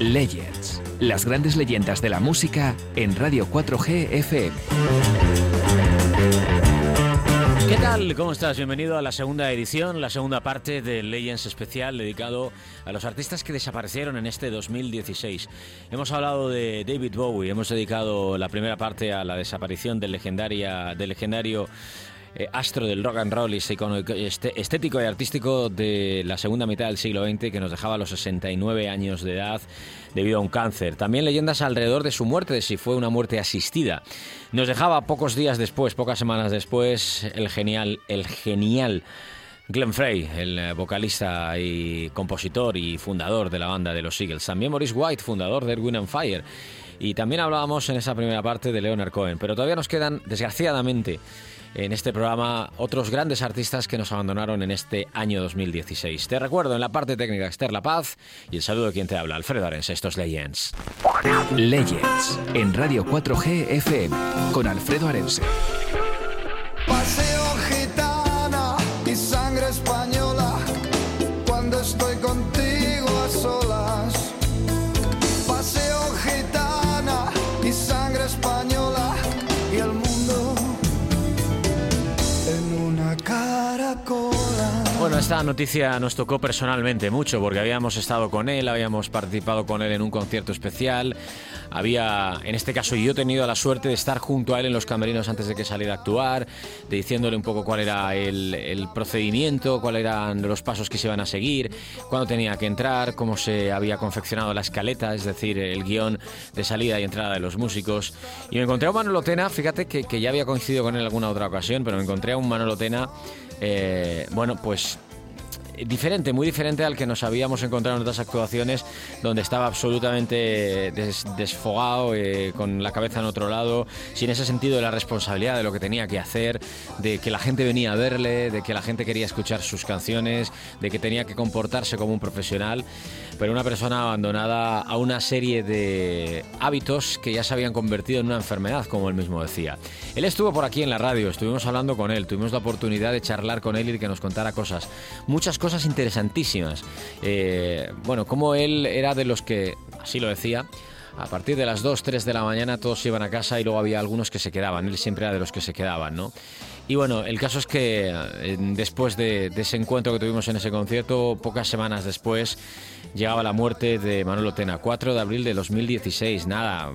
Legends, las grandes leyendas de la música en Radio 4G FM. ¿Qué tal? ¿Cómo estás? Bienvenido a la segunda edición, la segunda parte del Legends especial dedicado a los artistas que desaparecieron en este 2016. Hemos hablado de David Bowie, hemos dedicado la primera parte a la desaparición del, legendaria, del legendario eh, astro del rock and roll y este, estético y artístico de la segunda mitad del siglo XX que nos dejaba a los 69 años de edad debido a un cáncer. También leyendas alrededor de su muerte, si fue una muerte asistida. Nos dejaba pocos días después, pocas semanas después, el genial, el genial Glenn Frey, el eh, vocalista y compositor y fundador de la banda de los Eagles. También Maurice White, fundador de Erwin and Fire. Y también hablábamos en esa primera parte de Leonard Cohen. Pero todavía nos quedan, desgraciadamente, en este programa otros grandes artistas que nos abandonaron en este año 2016. Te recuerdo en la parte técnica Esther La Paz y el saludo de quien te habla, Alfredo Arense, estos Legends. Legends en Radio 4G FM con Alfredo Arense. Paseo gitana y sangre española Bueno, esta noticia nos tocó personalmente mucho porque habíamos estado con él, habíamos participado con él en un concierto especial. Había, en este caso, yo tenido la suerte de estar junto a él en los camerinos antes de que saliera a actuar, de diciéndole un poco cuál era el, el procedimiento, cuáles eran los pasos que se iban a seguir, cuándo tenía que entrar, cómo se había confeccionado la escaleta, es decir, el guion de salida y entrada de los músicos. Y me encontré a un Manolo Tena, fíjate que, que ya había coincidido con él en alguna otra ocasión, pero me encontré a un Manolo Tena eh, bueno, pues diferente, muy diferente al que nos habíamos encontrado en otras actuaciones, donde estaba absolutamente des- desfogado, eh, con la cabeza en otro lado, sin ese sentido de la responsabilidad de lo que tenía que hacer, de que la gente venía a verle, de que la gente quería escuchar sus canciones, de que tenía que comportarse como un profesional, pero una persona abandonada a una serie de hábitos que ya se habían convertido en una enfermedad, como él mismo decía. Él estuvo por aquí en la radio, estuvimos hablando con él, tuvimos la oportunidad de charlar con él y de que nos contara cosas, muchas cosas interesantísimas. Eh, bueno, como él era de los que, así lo decía, a partir de las 2, 3 de la mañana todos iban a casa y luego había algunos que se quedaban. Él siempre era de los que se quedaban, ¿no? Y bueno, el caso es que eh, después de, de ese encuentro que tuvimos en ese concierto, pocas semanas después, llegaba la muerte de Manolo Tena, 4 de abril de 2016, nada,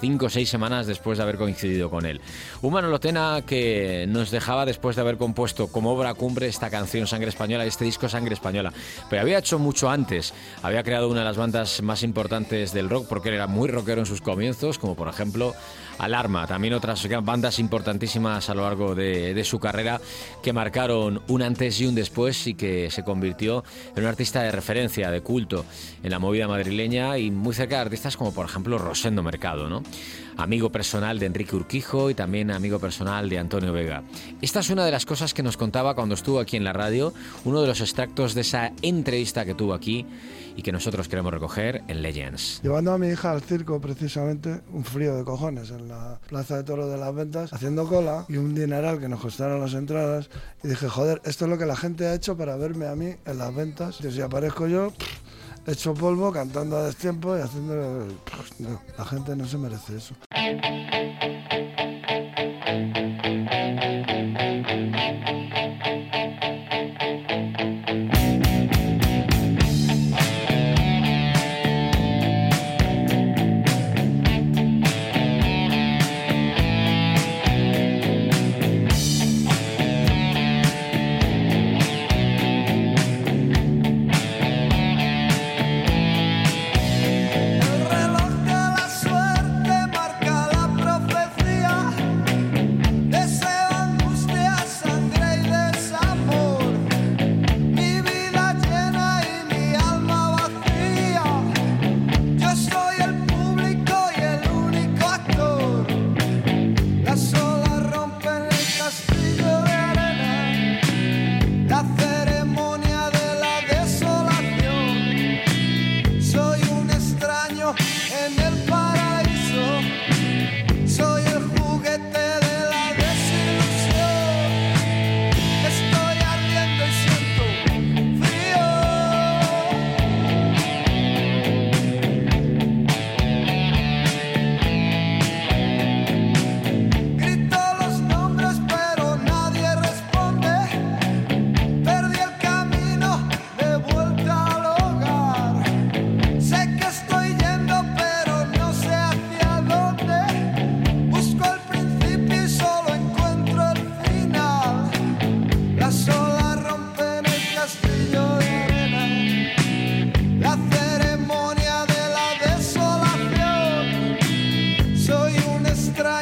5 o 6 semanas después de haber coincidido con él. Un Manolo Tena que nos dejaba después de haber compuesto como obra cumbre esta canción Sangre Española, este disco Sangre Española. Pero había hecho mucho antes, había creado una de las bandas más importantes del rock porque él era muy rockero en sus comienzos, como por ejemplo Alarma, también otras bandas importantísimas a lo largo de, su carrera que marcaron un antes y un después y que se convirtió en un artista de referencia, de culto en la movida madrileña y muy cerca de artistas como por ejemplo Rosendo Mercado, amigo personal de Enrique Urquijo y también amigo personal de Antonio Vega. Esta es una de las cosas que nos contaba cuando estuvo aquí en la radio, uno de los extractos de esa entrevista que tuvo aquí y que nosotros queremos recoger en Legends. Llevando a mi hija al circo, precisamente, un frío de cojones en la Plaza de Toro de las Ventas, haciendo cola y un dineral que nos costaron las entradas. Y dije, joder, esto es lo que la gente ha hecho para verme a mí en las ventas. Y si aparezco yo, hecho polvo, cantando a destiempo y haciendo... No, la gente no se merece eso.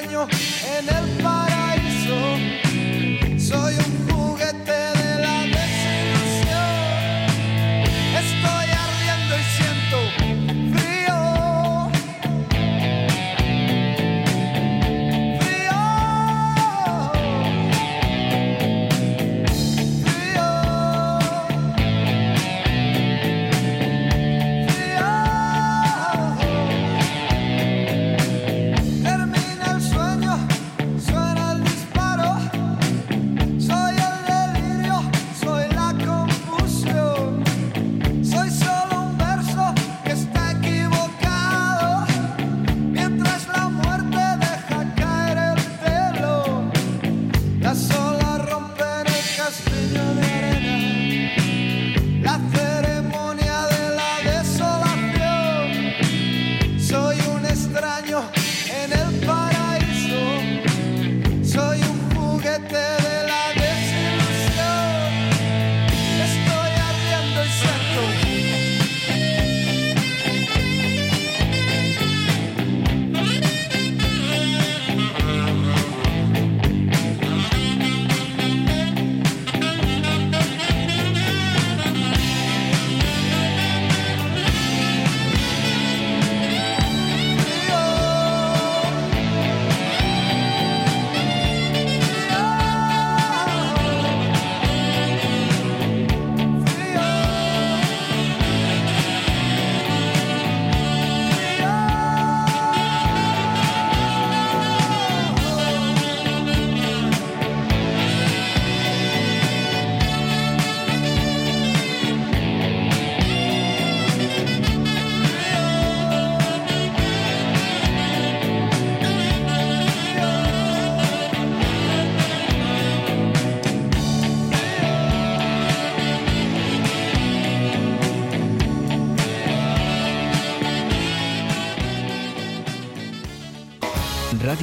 en el paraíso. Soy un juguete.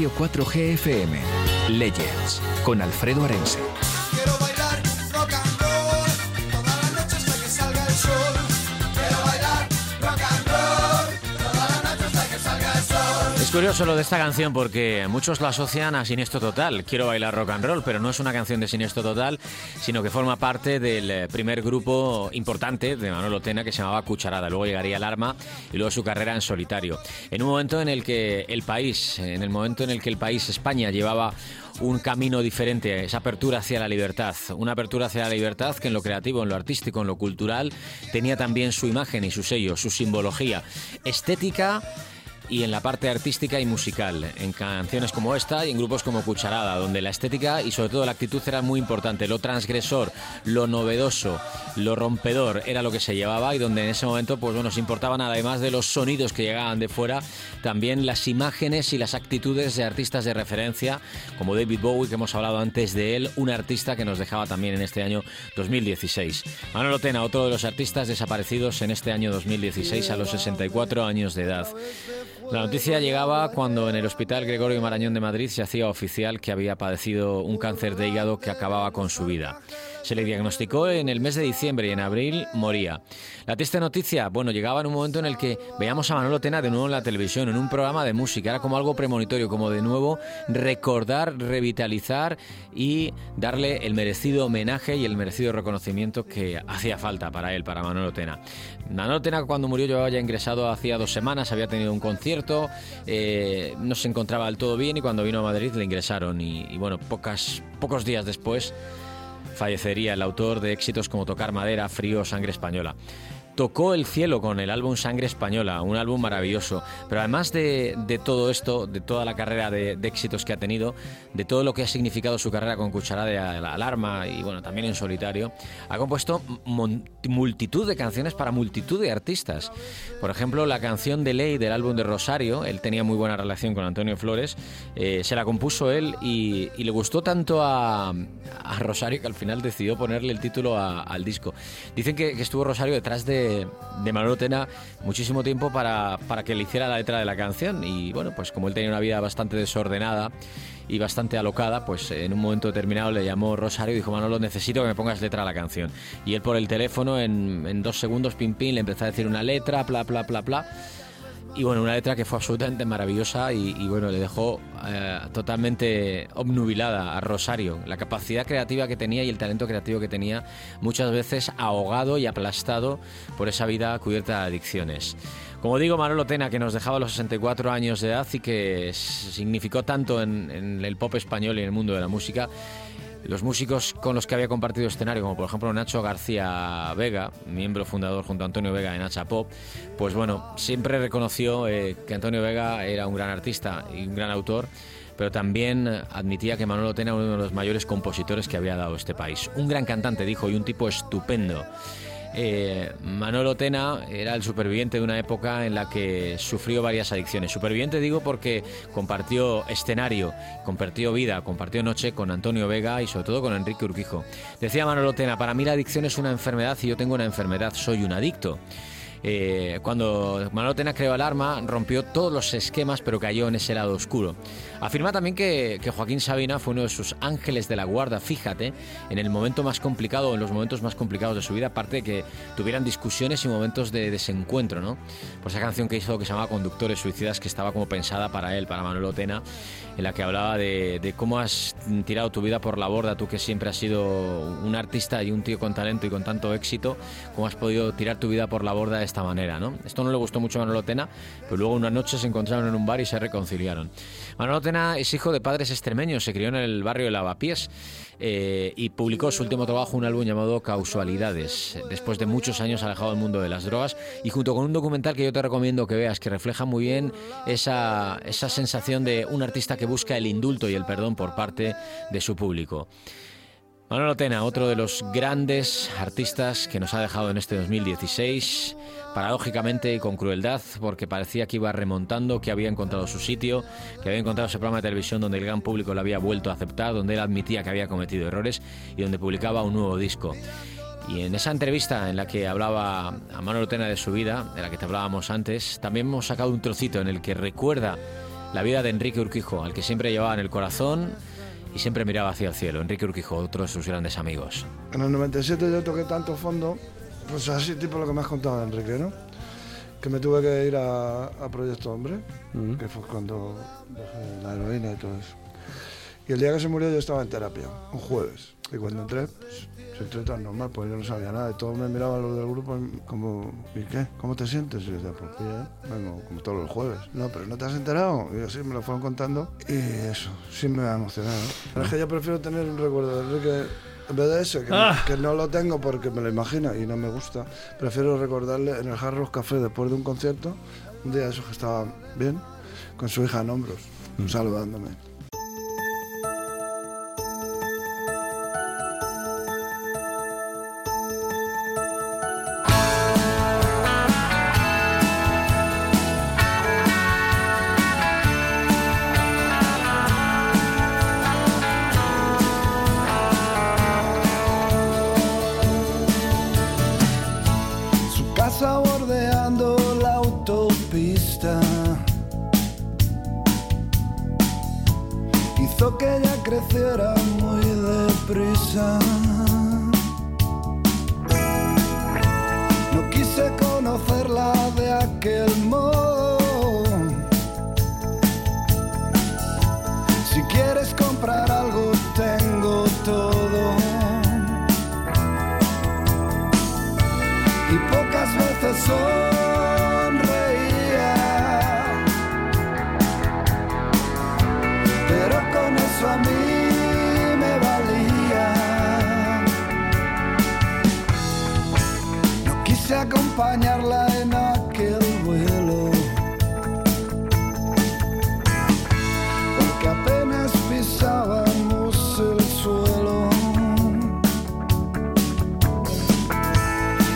Radio 4G FM. Legends con Alfredo Arense. Quiero bailar rock and roll toda la noche hasta que salga el sol. Quiero bailar rock and roll toda la noche hasta que salga el sol. Es curioso lo de esta canción porque muchos la asocian a Siniestro Total. Quiero bailar rock and roll, pero no es una canción de Siniestro Total, sino que forma parte del eh, primer grupo importante de Manolo Tena que se llamaba Cucharada. Luego llegaría Alarma y luego su carrera en solitario. En un momento en el que el país, en el momento en el que el país, España, llevaba un camino diferente, esa apertura hacia la libertad, una apertura hacia la libertad que en lo creativo, en lo artístico, en lo cultural tenía también su imagen y su sello, su simbología estética y en la parte artística y musical, en canciones como esta y en grupos como Cucharada, donde la estética y sobre todo la actitud era muy importante, lo transgresor, lo novedoso, lo rompedor era lo que se llevaba y donde en ese momento pues bueno, se importaban además de los sonidos que llegaban de fuera, también las imágenes y las actitudes de artistas de referencia, como David Bowie que hemos hablado antes de él, un artista que nos dejaba también en este año 2016. Manolo Tena, otro de los artistas desaparecidos en este año 2016 a los 64 años de edad. La noticia llegaba cuando en el Hospital Gregorio Marañón de Madrid se hacía oficial que había padecido un cáncer de hígado que acababa con su vida. Se le diagnosticó en el mes de diciembre y en abril moría. La triste noticia, bueno, llegaba en un momento en el que veíamos a Manolo Tena de nuevo en la televisión, en un programa de música. Era como algo premonitorio, como de nuevo recordar, revitalizar y darle el merecido homenaje y el merecido reconocimiento que hacía falta para él, para Manolo Tena. Manolo Tena cuando murió llevaba ya ingresado hacía dos semanas, había tenido un concierto, eh, no se encontraba del todo bien y cuando vino a Madrid le ingresaron y, bueno, pocos días después fallecería el autor de éxitos como Tocar Madera, Frío, Sangre Española. Tocó el cielo con el álbum Sangre Española, un álbum maravilloso. Pero además de, de todo esto, de toda la carrera de, de, éxitos que ha tenido, de todo lo que ha significado su carrera con Cucharada de Alarma y bueno, también en solitario, ha compuesto multitud de canciones para multitud de artistas. Por ejemplo, la canción de Ley del álbum de Rosario, él tenía muy buena relación con Antonio Flores, eh, se la compuso él y, y le gustó tanto a, a, Rosario que al final decidió ponerle el título a, al disco. Dicen que, que estuvo Rosario detrás de de, Manolo Tena muchísimo tiempo para, para que le hiciera la letra de la canción y bueno, pues como él tenía una vida bastante desordenada y bastante alocada, pues en un momento determinado le llamó Rosario y dijo, Manolo, necesito que me pongas letra a la canción. Y él por el teléfono, en, dos segundos, pim, pim, le empezó a decir una letra, bla, bla, bla, bla. Y bueno, una letra que fue absolutamente maravillosa y, bueno, le dejó eh, totalmente obnubilada a Rosario. La capacidad creativa que tenía y el talento creativo que tenía, muchas veces ahogado y aplastado por esa vida cubierta de adicciones. Como digo, Manolo Tena, que nos dejaba a los 64 años de edad y que significó tanto en, en el pop español y en el mundo de la música, los músicos con los que había compartido escenario, como por ejemplo Nacho García Vega, miembro fundador junto a Antonio Vega en Nacha Pop, pues bueno, siempre reconoció eh, que Antonio Vega era un gran artista y un gran autor, pero también admitía que Manolo Tena era uno de los mayores compositores que había dado este país. Un gran cantante, dijo, y un tipo estupendo. Eh, Manolo Tena era el superviviente de una época en la que sufrió varias adicciones. Superviviente digo porque compartió escenario, compartió vida, compartió noche con Antonio Vega y sobre todo con Enrique Urquijo. Decía Manolo Tena, para mí la adicción es una enfermedad y yo tengo una enfermedad, soy un adicto. Eh, cuando Manolo Tena creó Alarma, rompió todos los esquemas, pero cayó en ese lado oscuro. Afirma también que, que, Joaquín Sabina fue uno de sus ángeles de la guarda, fíjate, en el momento más complicado, en los momentos más complicados de su vida, aparte de que tuvieran discusiones y momentos de desencuentro, ¿no? Por esa canción que hizo que se llamaba Conductores Suicidas, que estaba como pensada para él, para Manolo Tena, en la que hablaba de, cómo has tirado tu vida por la borda, tú que siempre has sido un artista y un tío con talento y con tanto éxito, cómo has podido tirar tu vida por la borda de esta manera, ¿no? Esto no le gustó mucho a Manolo pero luego una noche se encontraron en un bar y se reconciliaron. Manolo Tena es hijo de padres extremeños, se crió en el barrio de Lavapiés eh, y publicó su último trabajo, un álbum llamado Causalidades, después de muchos años alejado del mundo de las drogas y junto con un documental que yo te recomiendo que veas, que refleja muy bien esa, esa sensación de un artista que busca el indulto y el perdón por parte de su público. Manolo Tena, otro de los grandes artistas que nos ha dejado en este 2016, paradójicamente y con crueldad, porque parecía que iba remontando, que había encontrado su sitio, que había encontrado ese programa de televisión donde el gran público lo había vuelto a aceptar, donde él admitía que había cometido errores y donde publicaba un nuevo disco. Y en esa entrevista en la que hablaba a Manolo Tena de su vida, de la que te hablábamos antes, también hemos sacado un trocito en el que recuerda la vida de Enrique Urquijo, al que siempre llevaba en el corazón y siempre miraba hacia el cielo. Enrique Urquijo, otro de sus grandes amigos. En el 97 yo toqué tanto fondo, pues así tipo lo que me has contado, Enrique, ¿no? Que me tuve que ir a, a Proyecto Hombre, que fue cuando dejé la heroína y todo eso. Y el día que se murió yo estaba en terapia, un jueves. Y cuando entré, pues, yo entré tan normal, pues yo no sabía nada. Y todos me miraban los del grupo como, ¿y qué? ¿Cómo te sientes? Y yo decía, pues bien, vengo como todos los jueves. No, pero ¿no te has enterado? Y así me lo fueron contando. Y eso, sí me ha emocionado. Pero es que yo prefiero tener un recuerdo de Enrique en vez de ese, que, Ah. que no lo tengo porque me lo imagino y no me gusta, prefiero recordarle en el Hard Rock Café después de un concierto, un día eso que estaba bien, con su hija en hombros, saludándome.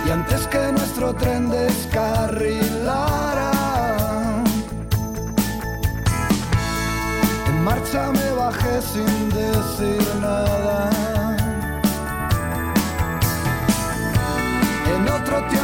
Y antes que nuestro tren descarrilara, en marcha me bajé sin decir nada. En otro tiempo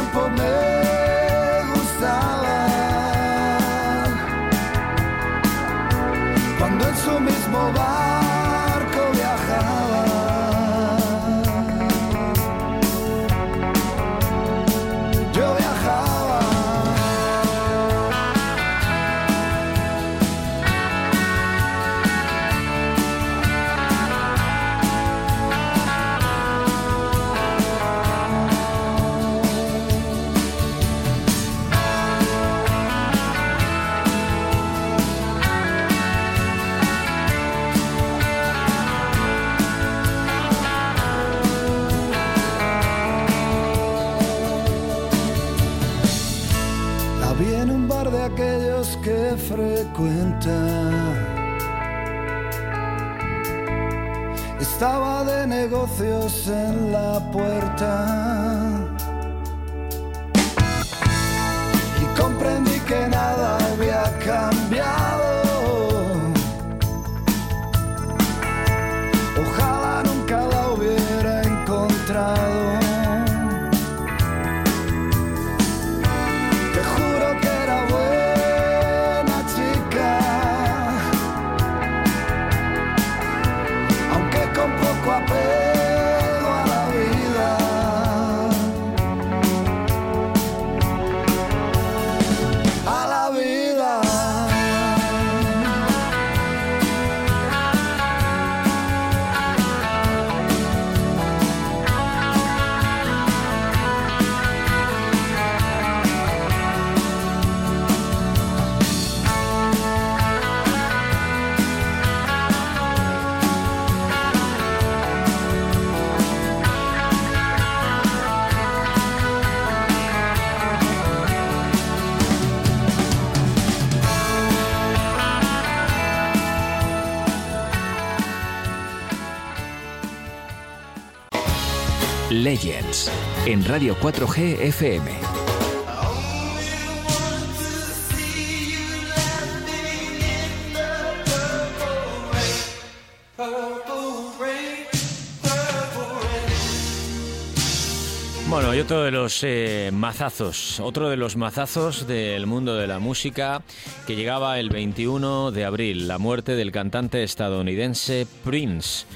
en la puerta. En Radio 4G FM. Bueno, y otro de los eh, mazazos, otro de los mazazos del mundo de la música que llegaba el 21 de abril, la muerte del cantante estadounidense Prince,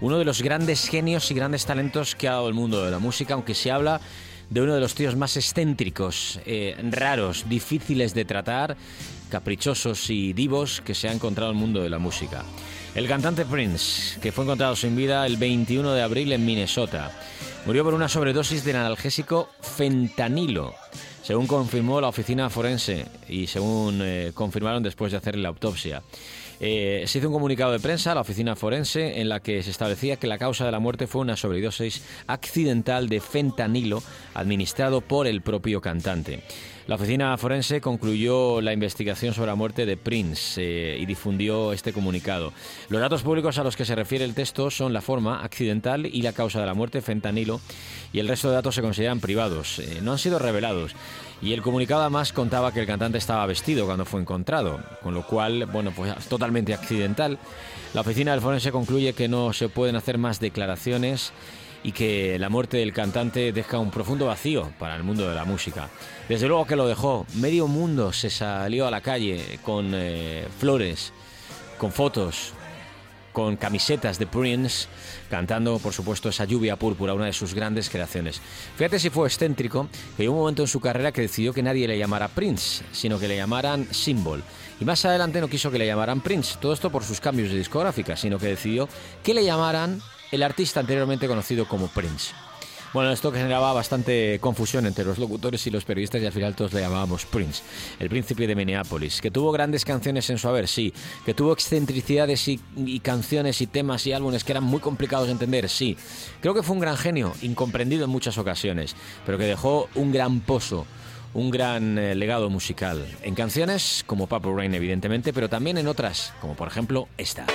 uno de los grandes genios y grandes talentos que ha dado el mundo de la música, aunque se habla de uno de los tíos más excéntricos, eh, raros, difíciles de tratar, caprichosos y divos que se ha encontrado el mundo de la música. El cantante Prince, que fue encontrado sin vida el 21 de abril en Minnesota. Murió por una sobredosis del analgésico fentanilo, según confirmó la oficina forense y según eh, confirmaron después de hacer la autopsia. Eh, se hizo un comunicado de prensa a la oficina forense en la que se establecía que la causa de la muerte fue una sobredosis accidental de fentanilo administrado por el propio cantante. La oficina forense concluyó la investigación sobre la muerte de Prince eh, y difundió este comunicado. Los datos públicos a los que se refiere el texto son la forma accidental y la causa de la muerte, fentanilo, y el resto de datos se consideran privados. Eh, no han sido revelados. Y el comunicado además contaba que el cantante estaba vestido cuando fue encontrado, con lo cual, bueno, pues totalmente accidental. La oficina del forense concluye que no se pueden hacer más declaraciones y que la muerte del cantante deja un profundo vacío para el mundo de la música. Desde luego que lo dejó. Medio mundo se salió a la calle con eh, flores, con fotos, con camisetas de Prince, cantando, por supuesto, esa lluvia púrpura, una de sus grandes creaciones. Fíjate si fue excéntrico, que hay un momento en su carrera que decidió que nadie le llamara Prince, sino que le llamaran Symbol. Y más adelante no quiso que le llamaran Prince, todo esto por sus cambios de discográfica, sino que decidió que le llamaran el artista anteriormente conocido como Prince. Bueno, esto generaba bastante confusión entre los locutores y los periodistas y al final todos le llamábamos Prince, el príncipe de Minneapolis, que tuvo grandes canciones en su haber, sí, que tuvo excentricidades y, canciones y temas y álbumes que eran muy complicados de entender, sí. Creo que fue un gran genio, incomprendido en muchas ocasiones, pero que dejó un gran pozo un gran eh, legado musical, en canciones como Purple Rain evidentemente, pero también en otras, como por ejemplo esta.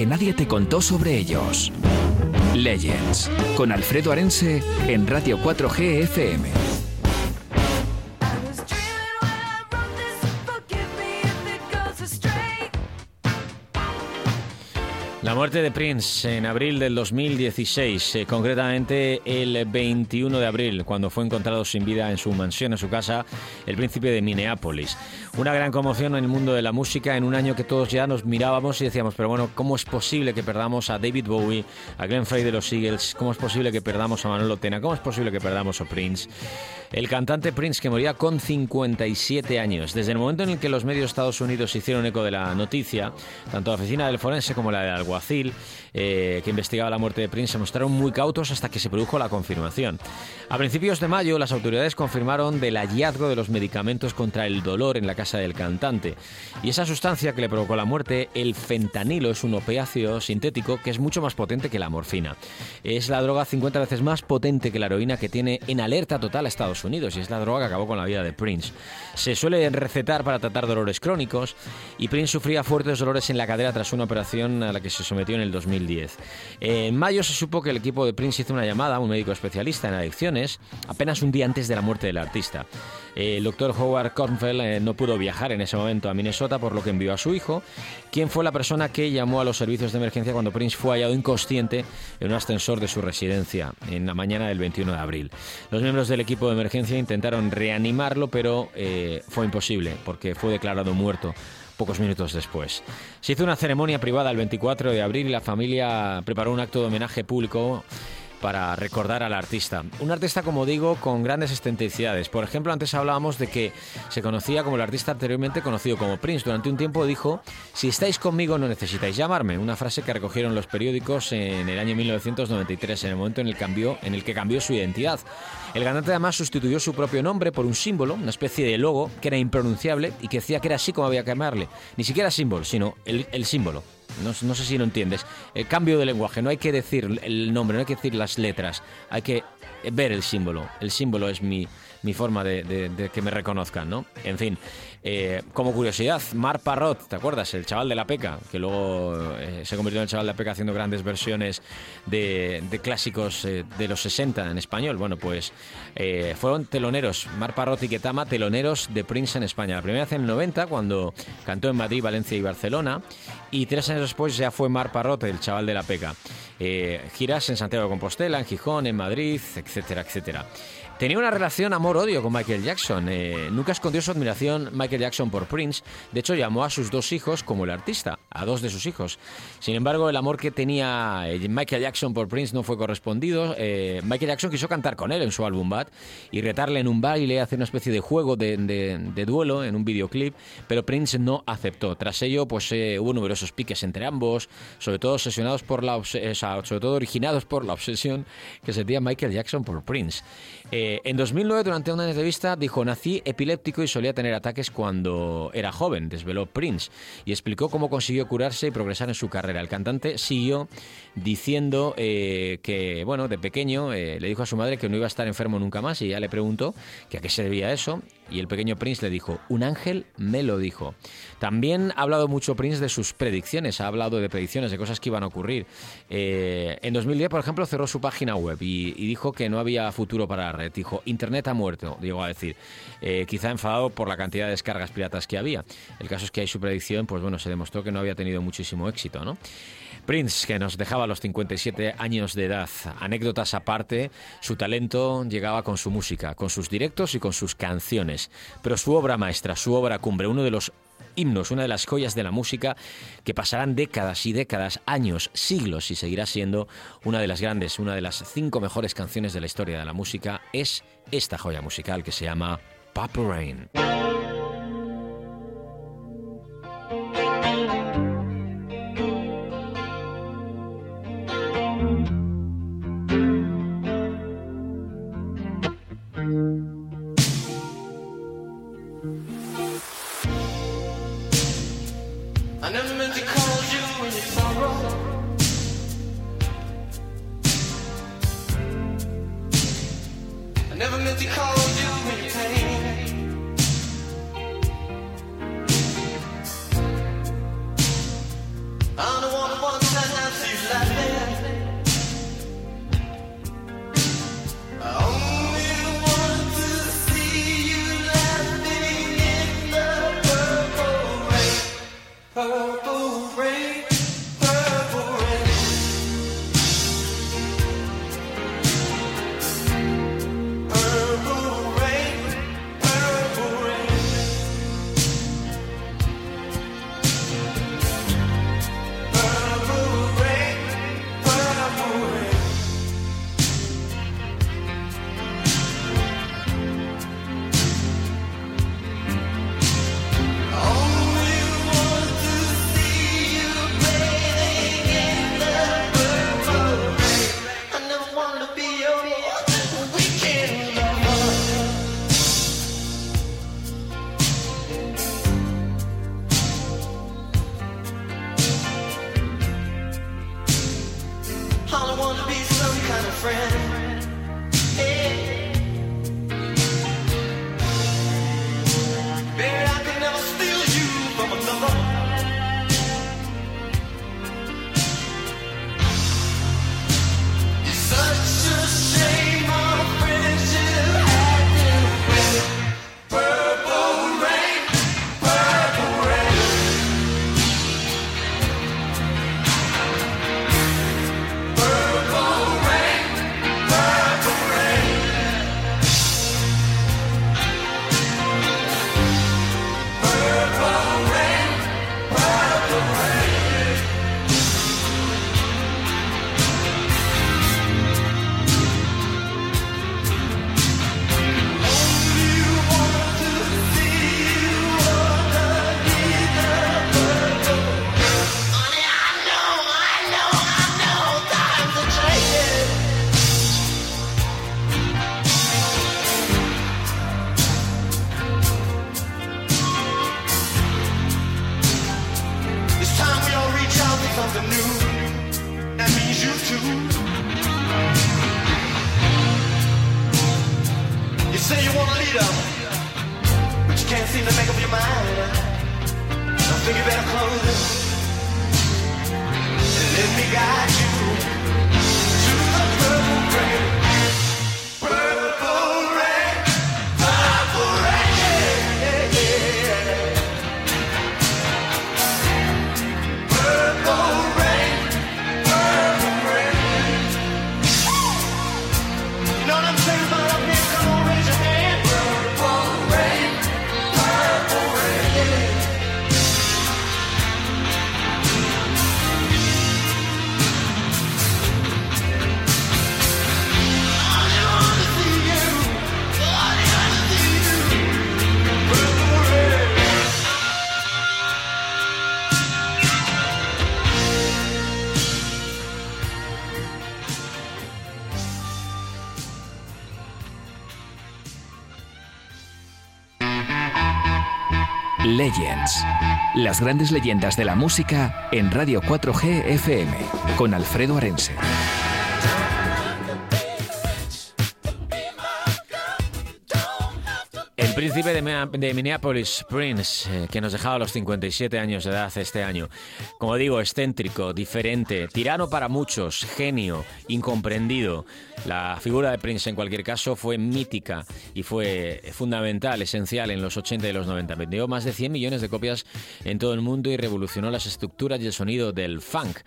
Que nadie te contó sobre ellos. Legends, con Alfredo Arense en Radio 4G FM. La muerte de Prince en abril del 2016, eh, concretamente el 21 de abril, cuando fue encontrado sin vida en su mansión, en su casa, el príncipe de Minneapolis. Una gran conmoción en el mundo de la música en un año que todos ya nos mirábamos y decíamos, pero bueno, ¿cómo es posible que perdamos a David Bowie, a Glenn Frey de los Eagles? ¿Cómo es posible que perdamos a Manuel Tena? ¿Cómo es posible que perdamos a Prince? El cantante Prince, que moría con 57 años. Desde el momento en el que los medios de Estados Unidos hicieron eco de la noticia, tanto la oficina del forense como la del alguacil, eh, que investigaba la muerte de Prince, se mostraron muy cautos hasta que se produjo la confirmación. A principios de mayo, las autoridades confirmaron del hallazgo de los medicamentos contra el dolor en la casa del cantante. Y esa sustancia que le provocó la muerte, el fentanilo, es un opiáceo sintético que es mucho más potente que la morfina. Es la droga 50 veces más potente que la heroína que tiene en alerta total a Estados Unidos y es la droga que acabó con la vida de Prince. Se suele recetar para tratar dolores crónicos y Prince sufría fuertes dolores en la cadera tras una operación a la que se sometió en el 2010. En mayo se supo que el equipo de Prince hizo una llamada a un médico especialista en adicciones apenas un día antes de la muerte del artista. El doctor Howard Kornfeld eh, no pudo viajar en ese momento a Minnesota, por lo que envió a su hijo, quien fue la persona que llamó a los servicios de emergencia cuando Prince fue hallado inconsciente en un ascensor de su residencia en la mañana del 21 de abril. Los miembros del equipo de emergencia intentaron reanimarlo, pero eh, fue imposible porque fue declarado muerto pocos minutos después. Se hizo una ceremonia privada el 24 de abril y la familia preparó un acto de homenaje público para recordar al artista. Un artista, como digo, con grandes excentricidades. Por ejemplo, antes hablábamos de que se conocía como el artista anteriormente conocido como Prince. Durante un tiempo dijo, si estáis conmigo no necesitáis llamarme. Una frase que recogieron los periódicos en el año 1993, en el momento en el, en el que cambió su identidad. El cantante además sustituyó su propio nombre por un símbolo, una especie de logo que era impronunciable y que decía que era así como había que llamarle. Ni siquiera símbolo, sino el, el símbolo. No, no, sé si lo entiendes. El cambio de lenguaje, no hay que decir el nombre, no hay que decir las letras, hay que ver el símbolo. El símbolo es mi, mi forma de, de, que me reconozcan, ¿no? En fin, eh, como curiosidad, Mar Parrot, ¿te acuerdas? El chaval de la peca, que luego eh, se convirtió en el chaval de la peca haciendo grandes versiones de, clásicos eh, de los 60 en español. Bueno, pues fueron teloneros, Mar Parrot y Ketama, teloneros de Prince en España. La primera vez en el 90, cuando cantó en Madrid, Valencia y Barcelona, y tres años después ya fue Mar Parrot, el chaval de la peca. Giras en Santiago de Compostela, en Gijón, en Madrid, etcétera, etcétera. Tenía una relación amor-odio con Michael Jackson. Eh, nunca escondió su admiración Michael Jackson por Prince. De hecho, llamó a sus dos hijos como el artista, a dos de sus hijos. Sin embargo, el amor que tenía eh, Michael Jackson por Prince no fue correspondido. Eh, Michael Jackson quiso cantar con él en su álbum Bad y retarle en un baile, hacer una especie de juego de, de, duelo en un videoclip, pero Prince no aceptó. Tras ello, pues hubo numerosos piques entre ambos, sobre todo obsesionados por la sobre todo originados por la obsesión que sentía Michael Jackson por Prince. Eh, en 2009, durante una entrevista, dijo, nací epiléptico y solía tener ataques cuando era joven, desveló Prince, y explicó cómo consiguió curarse y progresar en su carrera. El cantante siguió diciendo eh, que, bueno, de pequeño eh, le dijo a su madre que no iba a estar enfermo nunca más y ella le preguntó que a qué se debía eso y el pequeño Prince le dijo, un ángel me lo dijo. También ha hablado mucho Prince de sus predicciones, ha hablado de predicciones, de cosas que iban a ocurrir. Eh, en 2010, por ejemplo, cerró su página web y, dijo que no había futuro para la red. Dijo, Internet ha muerto, llegó a decir. Eh, quizá enfadado por la cantidad de descargas piratas que había. El caso es que ahí su predicción, pues bueno, se demostró que no había tenido muchísimo éxito, ¿no? Prince, que nos dejaba a los 57 años de edad. Anécdotas aparte, su talento llegaba con su música, con sus directos y con sus canciones. Pero su obra maestra, su obra cumbre, uno de los himnos, una de las joyas de la música que pasarán décadas y décadas, años, siglos y seguirá siendo una de las grandes, una de las cinco mejores canciones de la historia de la música, es esta joya musical que se llama Purple Rain. Legends. Las grandes leyendas de la música en Radio 4G FM con Alfredo Arense. Príncipe de, Minneapolis, Prince, eh, que nos dejaba a los 57 años de edad este año. Como digo, excéntrico, diferente, tirano para muchos, genio, incomprendido. La figura de Prince, en cualquier caso, fue mítica y fue fundamental, esencial en los 80 y los 90. Vendió más de 100 millones de copias en todo el mundo y revolucionó las estructuras y el sonido del funk.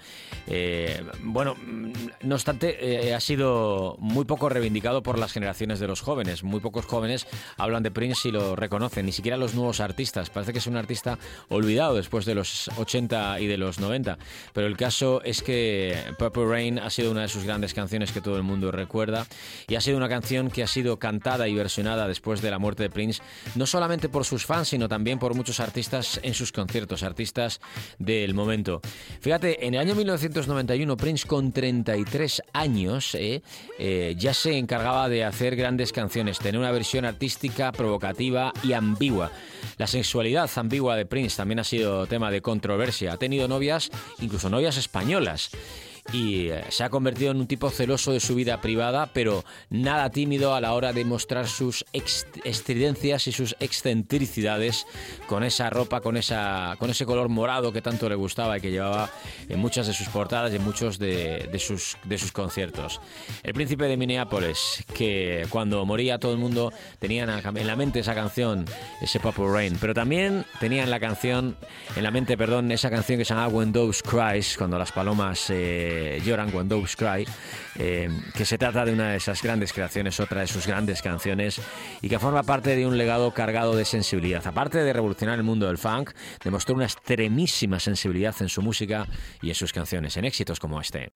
Eh, bueno, mm, no obstante, eh, ha sido muy poco reivindicado por las generaciones de los jóvenes. Muy pocos jóvenes hablan de Prince y lo reconocen, ni siquiera los nuevos artistas. Parece que es un artista olvidado después de los 80 y de los 90. Pero el caso es que Purple Rain ha sido una de sus grandes canciones que todo el mundo recuerda y ha sido una canción que ha sido cantada y versionada después de la muerte de Prince, no solamente por sus fans, sino también por muchos artistas en sus conciertos, artistas del momento. Fíjate, en el año 1991 Prince con 33 años eh, eh, ya se encargaba de hacer grandes canciones, tener una versión artística, provocativa y ambigua. La sexualidad ambigua de Prince también ha sido tema de controversia. Ha tenido novias, incluso novias españolas y eh, se ha convertido en un tipo celoso de su vida privada, pero nada tímido a la hora de mostrar sus estridencias y sus excentricidades con esa ropa, con, esa, con ese color morado que tanto le gustaba y que llevaba en muchas de sus portadas y en muchos de, de sus, de sus conciertos. El príncipe de Minneapolis, que cuando moría todo el mundo tenía en la mente esa canción, ese Purple Rain, pero también tenía en la canción, en la mente, perdón, esa canción que se llama When Doves Cries, cuando las palomas eh, lloran, Cry, eh, que se trata de una de esas grandes creaciones, otra de sus grandes canciones, y que forma parte de un legado cargado de sensibilidad. Aparte de revolucionar el mundo del funk, demostró una extremísima sensibilidad en su música y en sus canciones, en éxitos como este.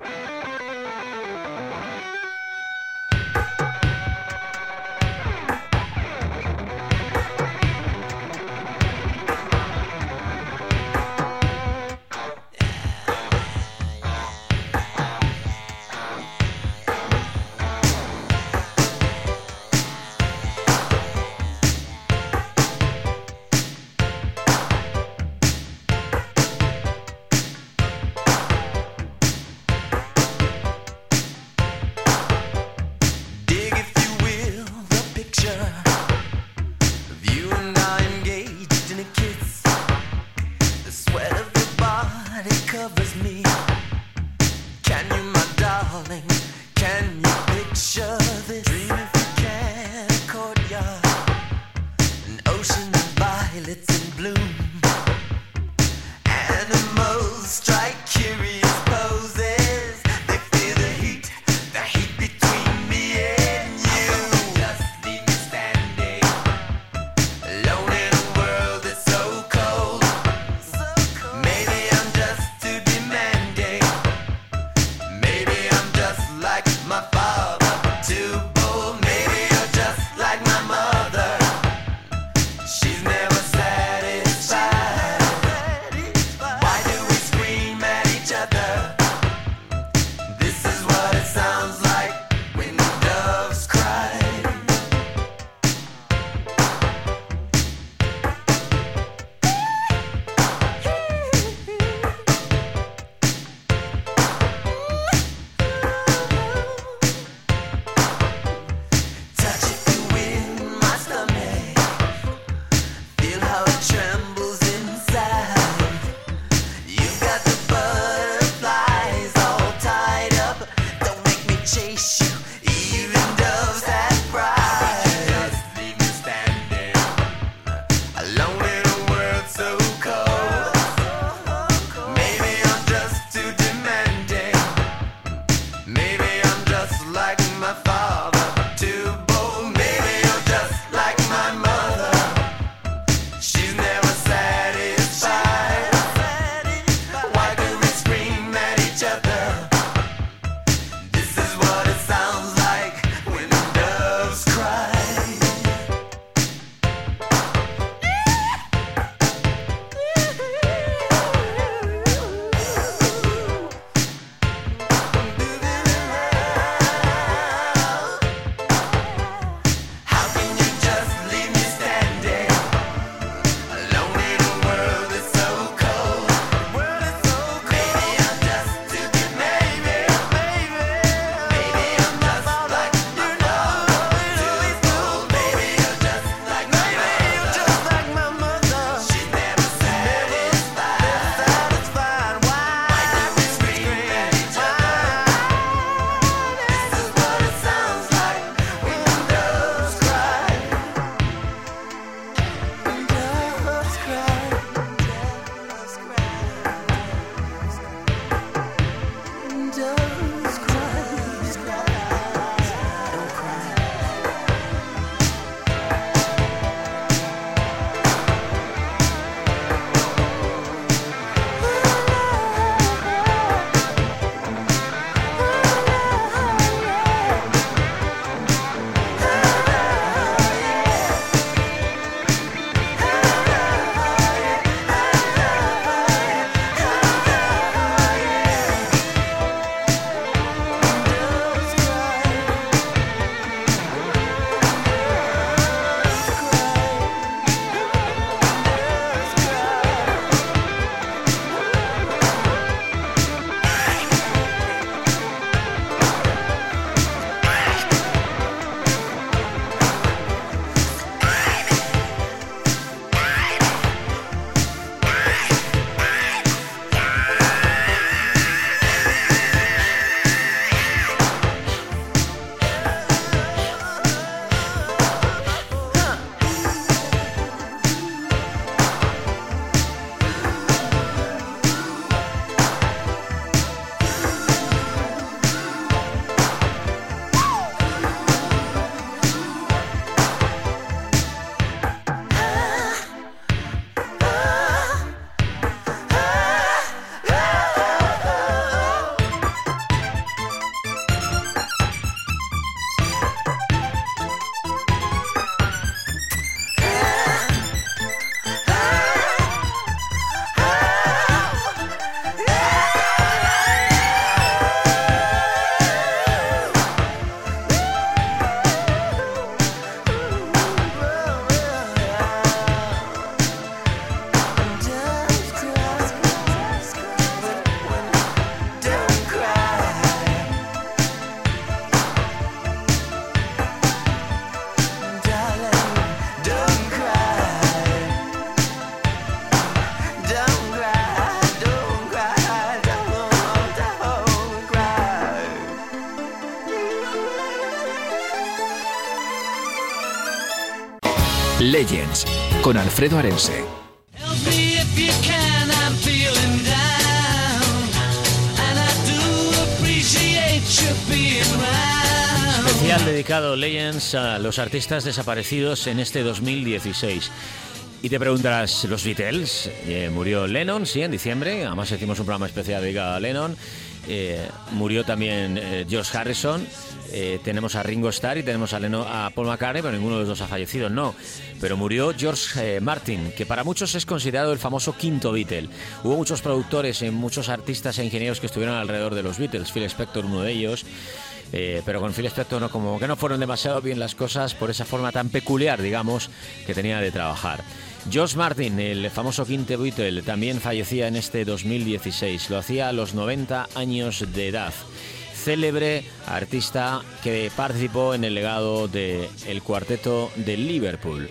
Being round. Especial dedicado Legends a los artistas desaparecidos en este 2016. Y te preguntarás, ¿los Beatles? Eh, murió Lennon, sí, en diciembre. Además hicimos un programa especial dedicado a Lennon. Eh, murió también eh, George Harrison. Eh, tenemos a Ringo Starr y tenemos a, Paul McCartney, pero ninguno de los dos ha fallecido, no. Pero murió George eh, Martin, que para muchos es considerado el famoso quinto Beatle. Hubo muchos productores muchos artistas e ingenieros que estuvieron alrededor de los Beatles. Phil Spector, uno de ellos. Eh, pero con Phil Spector no, como que no fueron demasiado bien las cosas por esa forma tan peculiar, digamos, que tenía de trabajar. George Martin, el famoso quinto Beatle, también fallecía en este 2016. Lo hacía a los 90 años de edad. Célebre artista que participó en el legado del el cuarteto de Liverpool.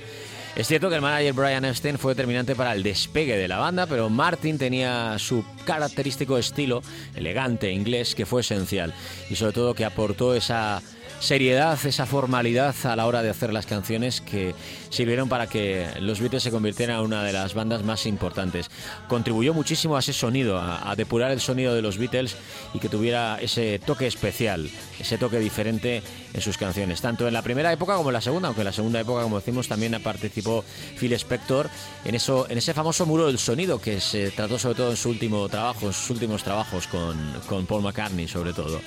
Es cierto que el manager Brian Epstein fue determinante para el despegue de la banda, pero Martin tenía su característico estilo elegante inglés que fue esencial y sobre todo que aportó esa seriedad, esa formalidad a la hora de hacer las canciones que sirvieron para que los Beatles se convirtieran en una de las bandas más importantes. Contribuyó muchísimo a ese sonido, a, depurar el sonido de los Beatles y que tuviera ese toque especial, ese toque diferente en sus canciones, tanto en la primera época como en la segunda, aunque en la segunda época, como decimos, también participó Phil Spector en, eso, en ese famoso muro del sonido que se trató sobre todo en su último trabajo, en sus últimos trabajos con, con Paul McCartney sobre todo.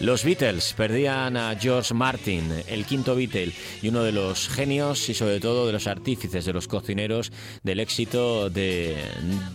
Los Beatles perdían a George Martin, el quinto Beatle, y uno de los genios y sobre todo de los artífices, de los cocineros del éxito de,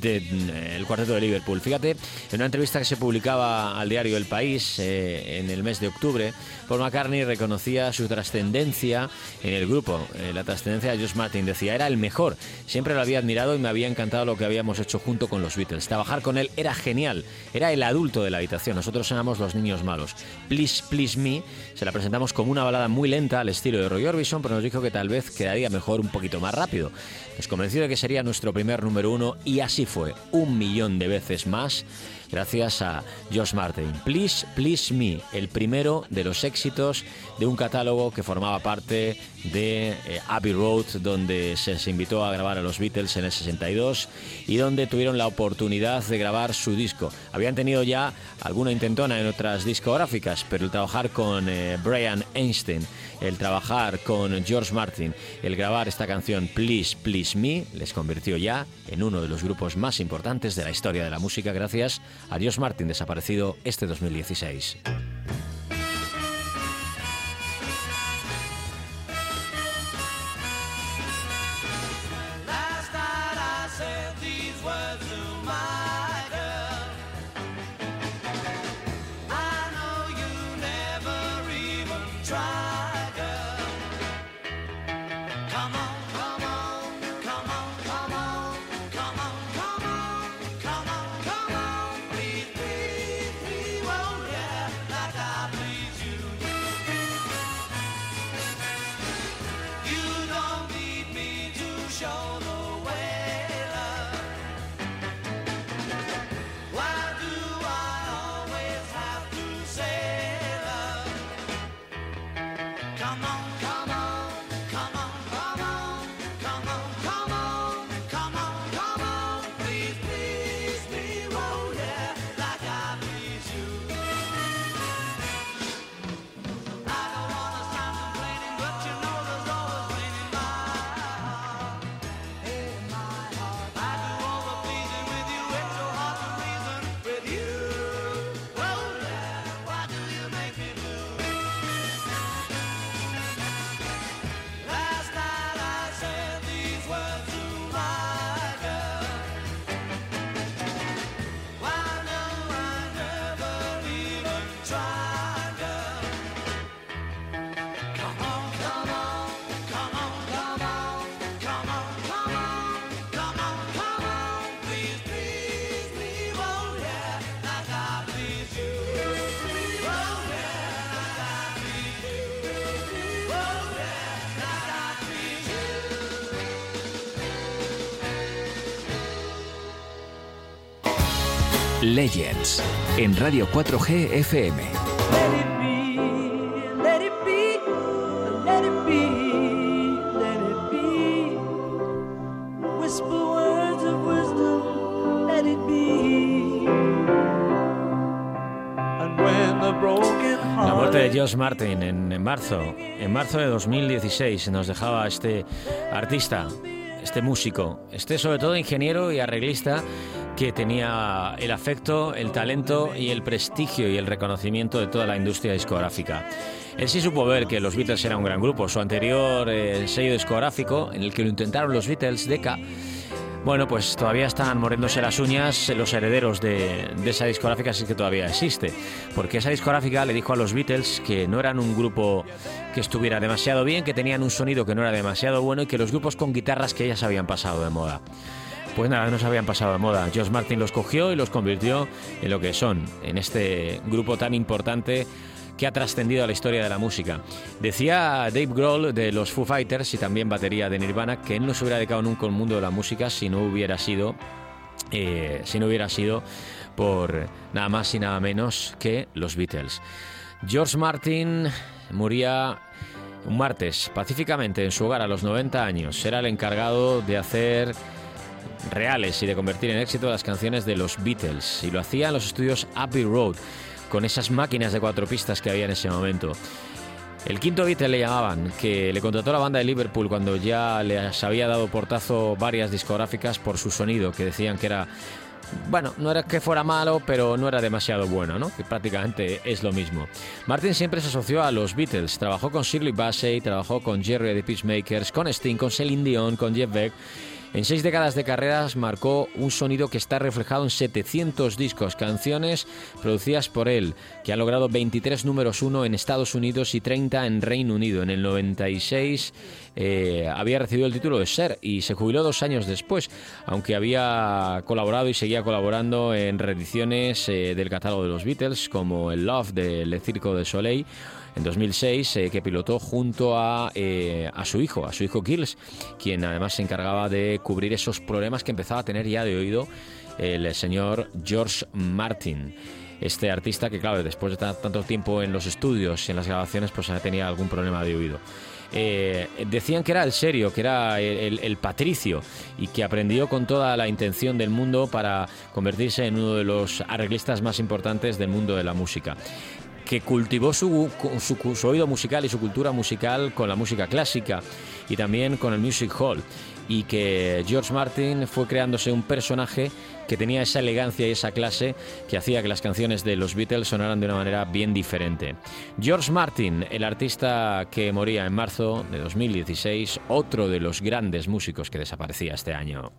de- eh, el cuarteto de Liverpool. Fíjate, en una entrevista que se publicaba al diario El País eh, en el mes de octubre, Paul McCartney reconocía su trascendencia en el grupo, eh, la trascendencia de George Martin. Decía, era el mejor, siempre lo había admirado y me había encantado lo que habíamos hecho junto con los Beatles. Trabajar con él era genial, era el adulto de la habitación, nosotros éramos los niños malos. Please, Please Me se la presentamos como una balada muy lenta al estilo de Roy Orbison, pero nos dijo que tal vez quedaría mejor un poquito más rápido. Nos convenció de que sería nuestro primer número uno y así fue, un millón de veces más gracias a Josh Martin. Please, Please Me, el primero de los éxitos de un catálogo que formaba parte de eh, Abbey Road, donde se les invitó a grabar a los Beatles en el 62 y donde tuvieron la oportunidad de grabar su disco. Habían tenido ya alguna intentona en otras discográficas, pero el trabajar con eh, Brian Einstein, el trabajar con George Martin, el grabar esta canción Please, Please Me, les convirtió ya en uno de los grupos más importantes de la historia de la música gracias a George Martin, desaparecido este 2016. Legends en Radio 4G FM. La muerte de Josh Martin en, en marzo, en marzo de 2016 nos dejaba este artista, este músico, este sobre todo ingeniero y arreglista que tenía el afecto, el talento y el prestigio y el reconocimiento de toda la industria discográfica. Él sí supo ver que los Beatles eran un gran grupo. Su anterior eh, sello discográfico, en el que lo intentaron los Beatles, Decca, bueno, pues todavía están muriéndose las uñas los herederos de, de esa discográfica, es que todavía existe. Porque esa discográfica le dijo a los Beatles que no eran un grupo que estuviera demasiado bien, que tenían un sonido que no era demasiado bueno y que los grupos con guitarras que ya se habían pasado de moda. Pues nada, no se habían pasado de moda. George Martin los cogió y los convirtió en lo que son, en este grupo tan importante que ha trascendido a la historia de la música. Decía Dave Grohl de los Foo Fighters y también batería de Nirvana que él no se hubiera dedicado nunca al mundo de la música si no hubiera sido, eh, si no hubiera sido por nada más y nada menos que los Beatles. George Martin moría un martes pacíficamente en su hogar a los 90 años. Era el encargado de hacer reales y de convertir en éxito las canciones de los Beatles y lo hacía en los estudios Abbey Road con esas máquinas de cuatro pistas que había en ese momento. El quinto Beatle le llamaban, que le contrató la banda de Liverpool cuando ya les había dado portazo varias discográficas por su sonido, que decían que era, bueno, no era que fuera malo, pero no era demasiado bueno, ¿no? Que prácticamente es lo mismo. Martin siempre se asoció a los Beatles, trabajó con Shirley Bassey, trabajó con Jerry the Peacemakers, con Sting, con Celine Dion, con Jeff Beck. En seis décadas de carreras marcó un sonido que está reflejado en 700 discos, canciones producidas por él, que ha logrado 23 números uno en Estados Unidos y 30 en Reino Unido. En el 96 eh, había recibido el título de Ser y se jubiló dos años después, aunque había colaborado y seguía colaborando en reediciones eh, del catálogo de los Beatles, como el Love de Le Circo de Soleil en 2006 eh, que pilotó junto a, eh, a su hijo, a su hijo Gilles, quien además se encargaba de cubrir esos problemas que empezaba a tener ya de oído el señor George Martin. Este artista que, claro, después de ta- tanto tiempo en los estudios y en las grabaciones, pues tenía algún problema de oído. Eh, decían que era el serio, que era el- el patricio y que aprendió con toda la intención del mundo para convertirse en uno de los arreglistas más importantes del mundo de la música que cultivó su, oído musical y su cultura musical con la música clásica y también con el music hall y que George Martin fue creándose un personaje que tenía esa elegancia y esa clase que hacía que las canciones de los Beatles sonaran de una manera bien diferente. George Martin, el artista que moría en marzo de 2016, otro de los grandes músicos que desaparecía este año.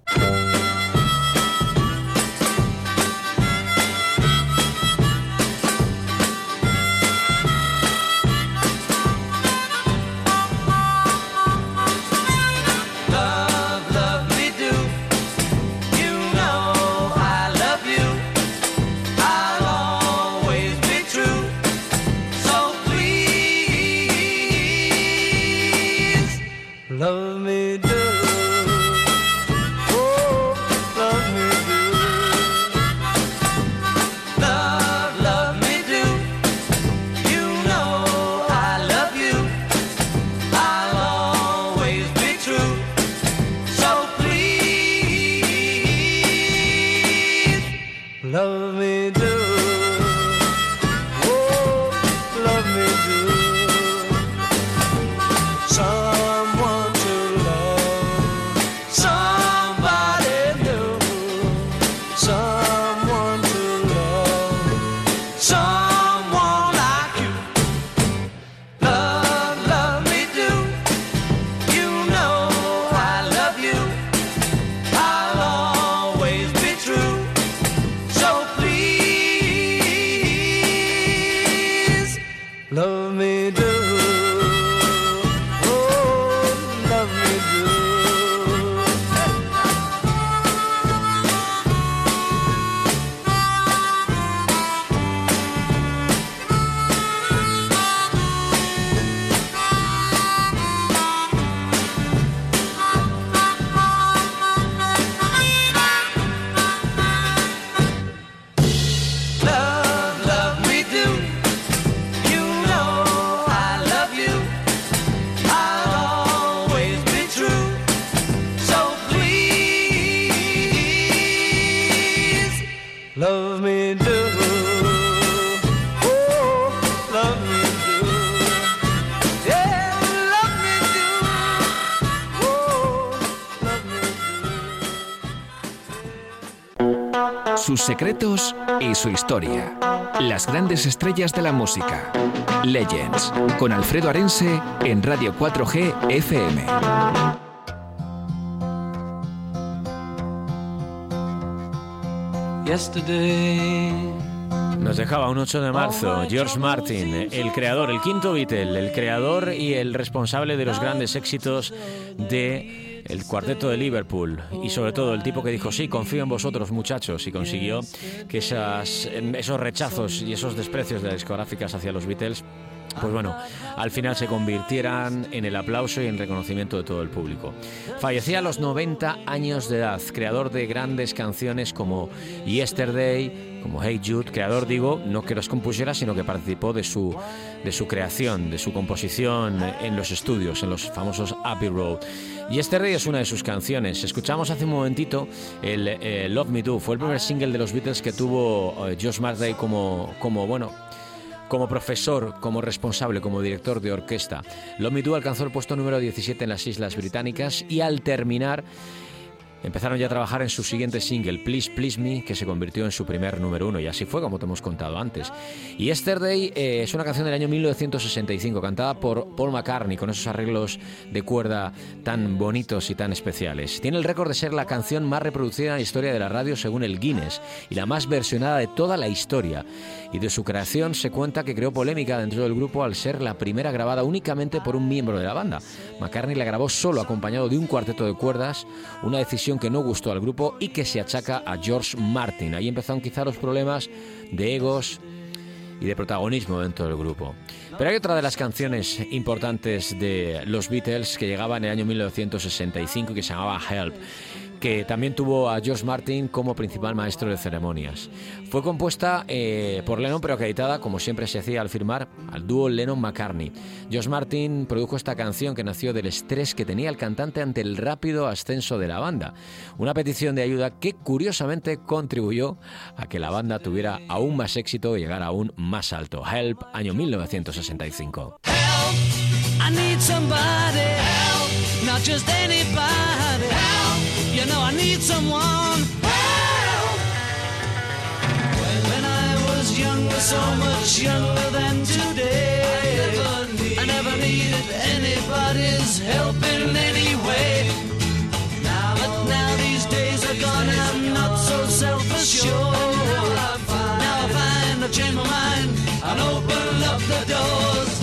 Sus secretos y su historia. Las grandes estrellas de la música. Legends, con Alfredo Arense en Radio 4G FM. Yesterday, Nos dejaba un 8 de marzo George Martin, el creador, el quinto Beatle, el creador y el responsable de los grandes éxitos de el cuarteto de Liverpool. Y sobre todo el tipo que dijo sí, confío en vosotros muchachos y consiguió que esas, esos rechazos y esos desprecios de las discográficas hacia los Beatles pues bueno, al final se convirtieran en el aplauso y en reconocimiento de todo el público. Fallecía a los 90 años de edad, creador de grandes canciones como Yesterday, como Hey Jude, creador digo, no que los compusiera, sino que participó de su, de su creación, de su composición en los estudios, en los famosos Abbey Road. Yesterday es una de sus canciones. Escuchamos hace un momentito el eh, Love Me Do, fue el primer single de los Beatles que tuvo eh, Josh Martin como, como, bueno, como profesor, como responsable, como director de orquesta. Do alcanzó el puesto número 17 en las Islas Británicas y al terminar empezaron ya a trabajar en su siguiente single, Please Please Me, que se convirtió en su primer número uno, y así fue como te hemos contado antes. Y Yesterday eh, es una canción del año 1965, cantada por Paul McCartney, con esos arreglos de cuerda tan bonitos y tan especiales. Tiene el récord de ser la canción más reproducida en la historia de la radio según el Guinness, y la más versionada de toda la historia. Y de su creación se cuenta que creó polémica dentro del grupo al ser la primera grabada únicamente por un miembro de la banda. McCartney la grabó solo acompañado de un cuarteto de cuerdas, una decisión que no gustó al grupo y que se achaca a George Martin. Ahí empezaron quizá los problemas de egos y de protagonismo dentro del grupo. Pero hay otra de las canciones importantes de los Beatles que llegaba en el año 1965 y que se llamaba Help que también tuvo a George Martin como principal maestro de ceremonias. Fue compuesta eh, por Lennon, pero acreditada, como siempre se hacía al firmar, al dúo Lennon-McCartney. George Martin produjo esta canción que nació del estrés que tenía el cantante ante el rápido ascenso de la banda. Una petición de ayuda que curiosamente contribuyó a que la banda tuviera aún más éxito y llegara aún más alto. Help, año 1965. I need somebody help, not just anybody help. Know I need someone help. When I was younger, so much younger than today, I never, needed anybody's help in any way. But now these days are gone, and I'm not so self-assured. Now I find I've changed my mind and open up the doors.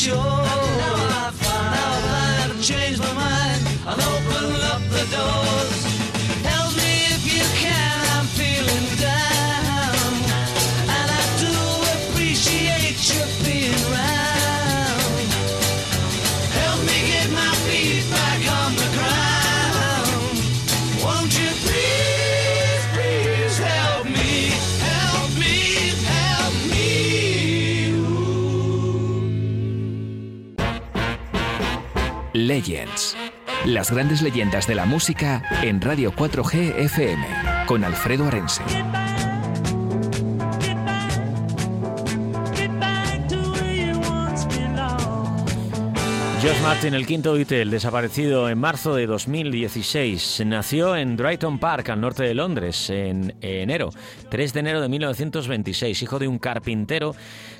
sure. Legends. Las grandes leyendas de la música en Radio 4G FM con Alfredo Arense. George Martin, el quinto Beatle, desaparecido en marzo de 2016. Nació en Drayton Park, al norte de Londres, en enero, 3 de enero de 1926, hijo de un carpintero,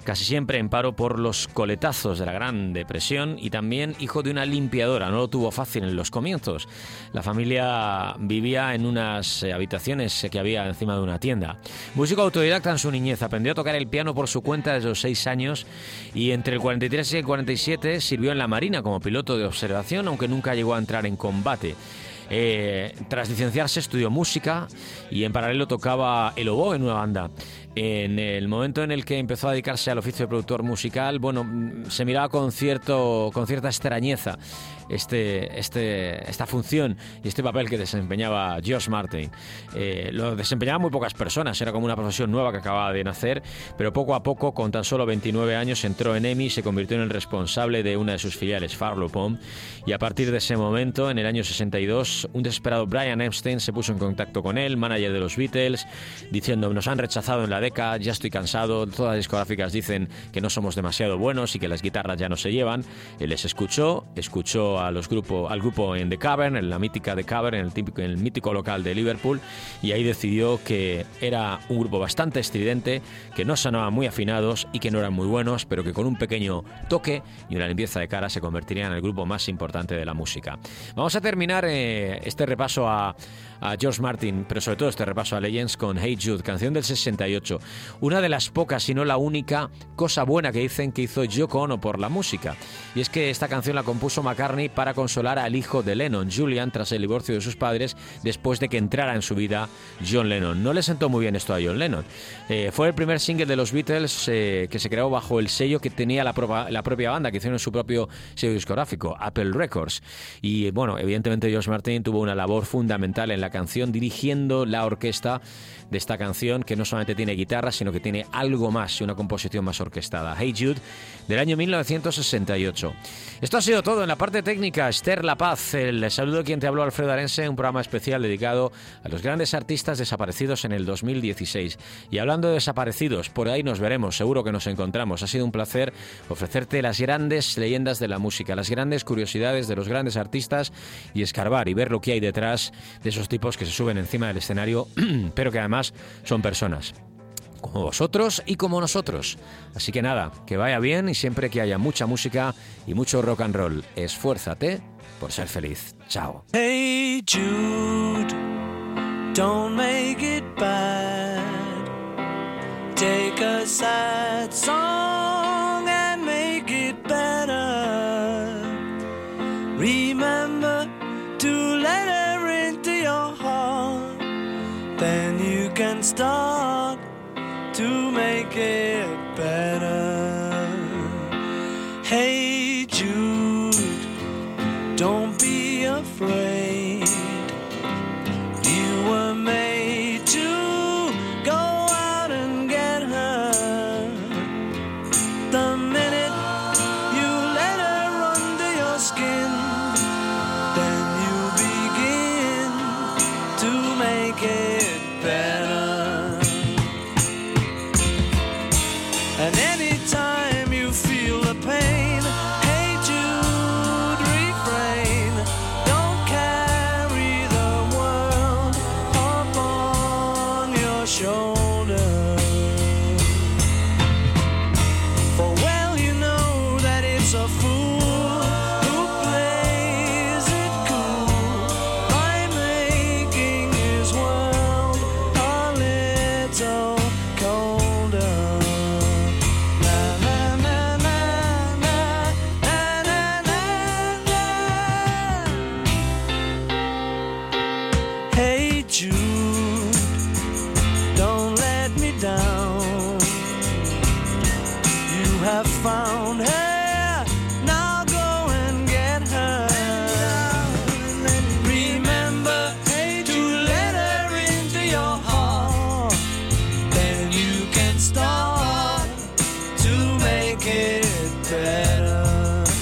casi siempre en paro por los coletazos de la Gran Depresión y también hijo de una limpiadora. No lo tuvo fácil en los comienzos. La familia vivía en unas eh, habitaciones que había encima de una tienda. Músico autodidacta en su niñez, aprendió a tocar el piano por su cuenta desde los 6 años y entre el 43 y el 47 sirvió en la Marina como piloto de observación, aunque nunca llegó a entrar en combate. Eh, tras licenciarse estudió música y en paralelo tocaba el oboe en una banda. En el momento en el que empezó a dedicarse al oficio de productor musical, bueno, mm, se miraba con, cierto, con cierta extrañeza este, este, esta función y este papel que desempeñaba George Martin. Eh, lo desempeñaban muy pocas personas, era como una profesión nueva que acababa de nacer, pero poco a poco, con tan solo 29 años, entró en EMI y se convirtió en el responsable de una de sus filiales, Farlow Pom, y a partir de ese momento, en el año 62, un desesperado Brian Epstein se puso en contacto con él, manager de los Beatles, diciendo, nos han rechazado en la década, ya estoy cansado, todas las discográficas dicen que no somos demasiado buenos y que las guitarras ya no se llevan. Él les escuchó, escuchó a los al grupo en The Cavern, en la mítica The Cavern, en el, típico, en el mítico local de Liverpool, y ahí decidió que era un grupo bastante estridente, que no sonaban muy afinados y que no eran muy buenos, pero que con un pequeño toque y una limpieza de cara se convertirían en el grupo más importante de la música. Vamos a terminar eh, este repaso a, a George Martin, pero sobre todo este repaso a Legends con Hey Jude, canción del 68. Una de las pocas, si no la única, cosa buena que dicen que hizo Yoko Ono por la música. Y es que esta canción la compuso McCartney para consolar al hijo de Lennon, Julian, tras el divorcio de sus padres, después de que entrara en su vida John Lennon. No le sentó muy bien esto a John Lennon. Eh, fue el primer single de los Beatles eh, que se creó bajo el sello que tenía la, la propia banda, que hicieron su propio sello discográfico, Apple Records. Y bueno, evidentemente George Martin tuvo una labor fundamental en la canción, dirigiendo la orquesta de esta canción, que no solamente tiene guitarra, sino que tiene algo más, una composición más orquestada. Hey Jude, del año 1968. Esto ha sido todo en la parte técnica. Esther La Paz, el saludo de quien te habló Alfredo Arense, un programa especial dedicado a los grandes artistas desaparecidos en el 2016. Y hablando de desaparecidos, por ahí nos veremos, seguro que nos encontramos. Ha sido un placer ofrecerte las grandes leyendas de la música, las grandes curiosidades de los grandes artistas y escarbar y ver lo que hay detrás de esos tipos que se suben encima del escenario, pero que además son personas como vosotros y como nosotros. Así que nada, que vaya bien y siempre que haya mucha música y mucho rock and roll, esfuérzate por ser feliz. Chao.